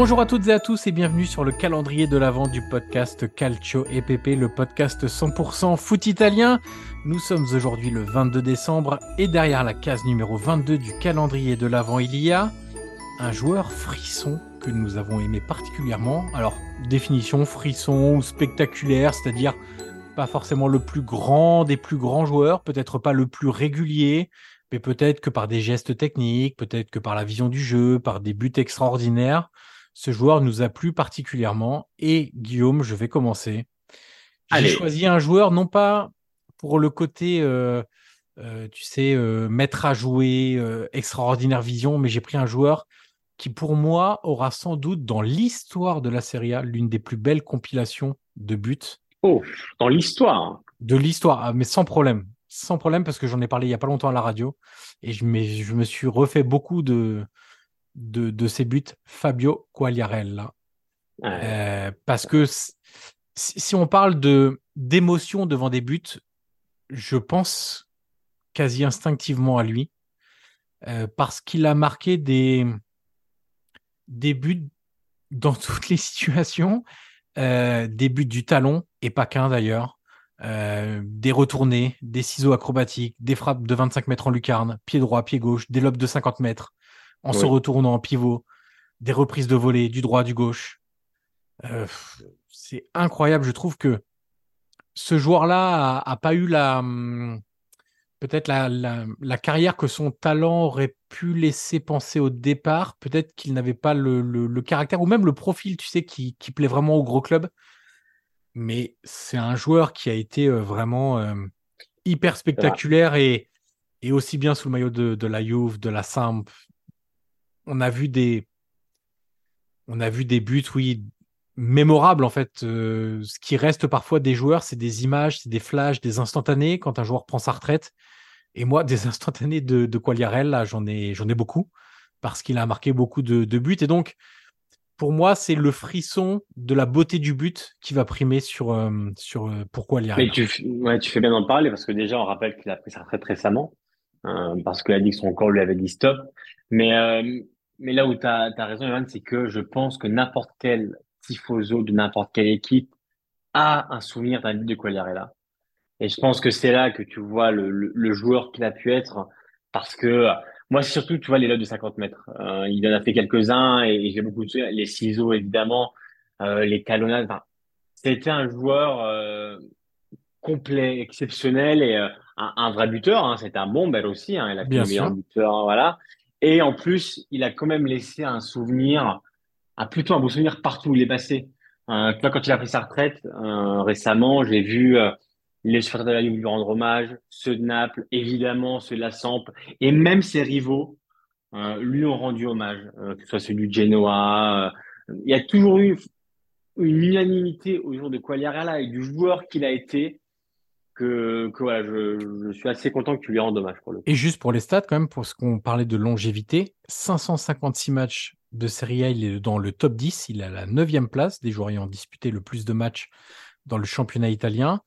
Bonjour à toutes et à tous et bienvenue sur le calendrier de l'avant du podcast Calcio EPP, le podcast 100% foot italien. Nous sommes aujourd'hui le 22 décembre et derrière la case numéro 22 du calendrier de l'avant, il y a un joueur frisson que nous avons aimé particulièrement. Alors, définition frisson ou spectaculaire, c'est-à-dire pas forcément le plus grand des plus grands joueurs, peut-être pas le plus régulier, mais peut-être que par des gestes techniques, peut-être que par la vision du jeu, par des buts extraordinaires ce joueur nous a plu particulièrement. Et Guillaume, je vais commencer. J'ai choisi un joueur non pas pour le côté, euh, euh, tu sais, euh, mettre à jouer, extraordinaire vision, mais j'ai pris un joueur qui, pour moi, aura sans doute dans l'histoire de la Serie A l'une des plus belles compilations de buts. Oh, dans l'histoire De l'histoire, ah, mais sans problème. Sans problème, parce que j'en ai parlé il n'y a pas longtemps à la radio. Et je, je me suis refait beaucoup de, de, ses buts, Fabio Quagliarella. Euh, parce que si on parle de d'émotion devant des buts, je pense quasi instinctivement à lui, euh, parce qu'il a marqué des, des buts dans toutes les situations, euh, des buts du talon, et pas qu'un d'ailleurs, des retournés, des ciseaux acrobatiques, des frappes de 25 mètres en lucarne, pied droit, pied gauche, des lobes de 50 mètres, en se retournant en pivot, des reprises de volée du droit, du gauche. Euh, c'est incroyable. Je trouve que ce joueur-là a, pas eu la hum, peut-être la, carrière que son talent aurait pu laisser penser au départ. Peut-être qu'il n'avait pas le, caractère ou même le profil, tu sais, qui, plaît vraiment au gros club. Mais c'est un joueur qui a été euh, vraiment euh, hyper spectaculaire et, et, aussi bien sous le maillot de, de la Juve, de la Samp, on a vu des, buts, oui, mémorables en fait. Euh, ce qui reste parfois des joueurs, c'est des images, c'est des flashs, des instantanés quand un joueur prend sa retraite. Et moi, des instantanés de, de j'en ai, beaucoup parce qu'il a marqué beaucoup de, buts. Et donc, pour moi, c'est le frisson de la beauté du but qui va primer sur, euh, sur euh, pourquoi Mais tu, tu fais bien d'en parler parce que déjà, on rappelle qu'il a pris sa retraite récemment parce que l'addiction encore lui avait dit stop. Mais là où tu as, raison, Evan, c'est que je pense que n'importe quel tifoso de n'importe quelle équipe a un souvenir d'un but de Quagliarella. Et je pense que c'est là que tu vois le, le, joueur qu'il a pu être, parce que moi, surtout, tu vois, les lots de 50 mètres. Euh, il en a fait quelques-uns et, j'ai beaucoup de les ciseaux, évidemment, euh, les talonnades. Enfin, c'était un joueur euh, complet, exceptionnel et euh, un, un, vrai buteur. Hein, c'était un bon bel aussi. Hein, il a fait le meilleur buteur, voilà. Et en plus, il a quand même laissé un souvenir, un, plutôt un beau souvenir partout où il est passé. Euh, quand il a pris sa retraite euh, récemment, j'ai vu euh, les supporters de la Ligue lui rendre hommage, ceux de Naples, évidemment, ceux de la Samp, et même ses rivaux lui ont rendu hommage, que ce soit celui du Genoa. il y a toujours eu une unanimité autour de Quagliarella et du joueur qu'il a été que, voilà, je, suis assez content que tu lui rendes hommage pour le Et juste pour les stats, quand même, pour ce qu'on parlait de longévité, 556 matchs de Serie A, il est dans le top 10, il est à la 9 place des joueurs ayant disputé le plus de matchs dans le championnat italien.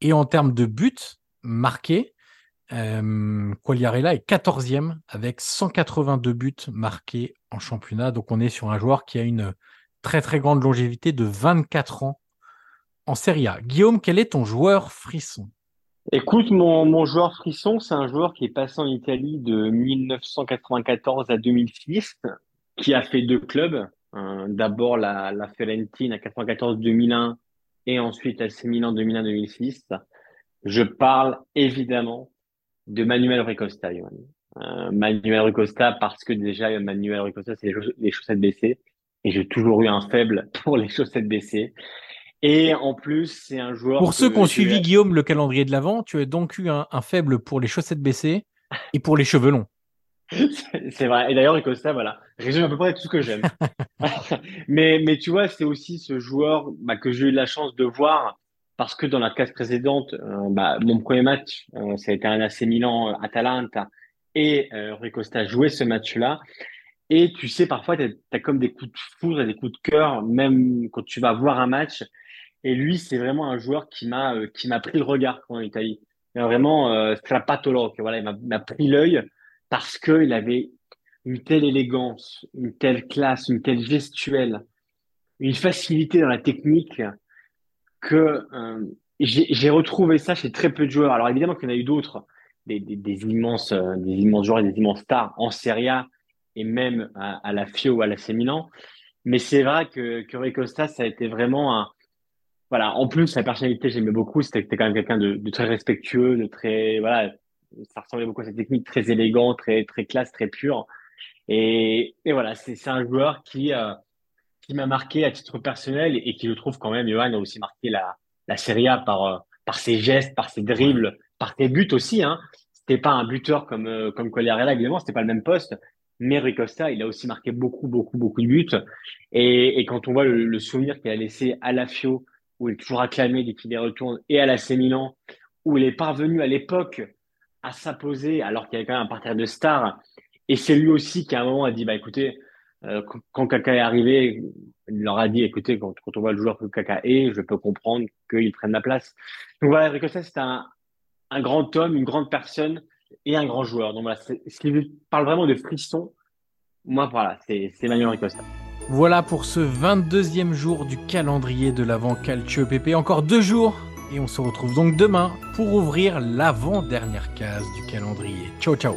Et en termes de buts marqués, euh, Quagliarella est 14e avec 182 buts marqués en championnat. Donc on est sur un joueur qui a une très très grande longévité de 24 ans en Serie A. Guillaume, quel est ton joueur frisson? Écoute, mon, mon joueur frisson, c'est un joueur qui est passé en Italie de 1994 à 2006, qui a fait deux clubs. Euh, d'abord la, la Fiorentina 94-2001 et ensuite AC Milan 2001-2006. Je parle évidemment de Manuel Ricosta, euh, Manuel Ricosta parce que déjà Manuel Ricosta c'est les, chaussettes baissées et j'ai toujours eu un faible pour les chaussettes baissées. Et en plus, c'est un joueur. Pour ceux qui ont suivi Guillaume le calendrier de l'avant, tu as donc eu un, un, faible pour les chaussettes baissées et pour les cheveux longs. c'est vrai. Et d'ailleurs, Ricosta, voilà, résume à peu près tout ce que j'aime. mais, mais tu vois, c'est aussi ce joueur bah, que j'ai eu la chance de voir parce que dans la case précédente, euh, bah, mon premier match, euh, ça a été un AC Milan euh, Atalanta et euh, Rui Costa jouait ce match-là. Et tu sais, parfois, tu as, comme des coups de foudre et des coups de cœur, même quand tu vas voir un match. Et lui, c'est vraiment un joueur qui m'a qui m'a pris le regard en Italie. Vraiment, euh, strapatolo, voilà, il m'a pris l'œil parce qu'il avait une telle élégance, une telle classe, une telle gestuelle, une facilité dans la technique que euh, j'ai retrouvé ça chez très peu de joueurs. Alors évidemment qu'il y en a eu d'autres, des, des, immenses, euh, des immenses joueurs et des immenses stars en Serie A et même à, la Fio ou à la Milan. Mais c'est vrai que, que Rui Costa, ça a été vraiment un, voilà. En plus, sa personnalité, j'aimais beaucoup. C'était quand même quelqu'un de, de, très respectueux, de très, voilà, ça ressemblait beaucoup à cette technique très élégant, très, très classe, très pure. Et, et voilà, c'est un joueur qui, euh, qui m'a marqué à titre personnel et, qui, je trouve, quand même, Johan a aussi marqué la, la Serie A par, euh, par ses gestes, par ses dribbles, par ses buts aussi. Hein. C'était pas un buteur comme, euh, comme Colliarella, évidemment, c'était pas le même poste. Mais Ricosta, il a aussi marqué beaucoup, beaucoup, beaucoup de buts. Et, et quand on voit le, le souvenir qu'il a laissé à la Fio, où il est toujours acclamé dès qu'il y retourne, et à la Milan, où il est parvenu à l'époque à s'imposer alors qu'il y avait quand même un parterre de stars. Et c'est lui aussi qui à un moment a dit, bah écoutez, euh, quand Kaka est arrivé, il leur a dit, écoutez, quand, on voit le joueur que Kaka est, je peux comprendre qu'il prenne la place. Donc voilà, Ricosta, c'est un, un grand homme, une grande personne et un grand joueur. Donc voilà, ce qui parle vraiment de frisson, moi voilà, c'est Manuel Ricosta. Voilà pour ce 22e jour du calendrier de l'avant Calcio PP. Encore deux jours et on se retrouve donc demain pour ouvrir l'avant-dernière case du calendrier. Ciao ciao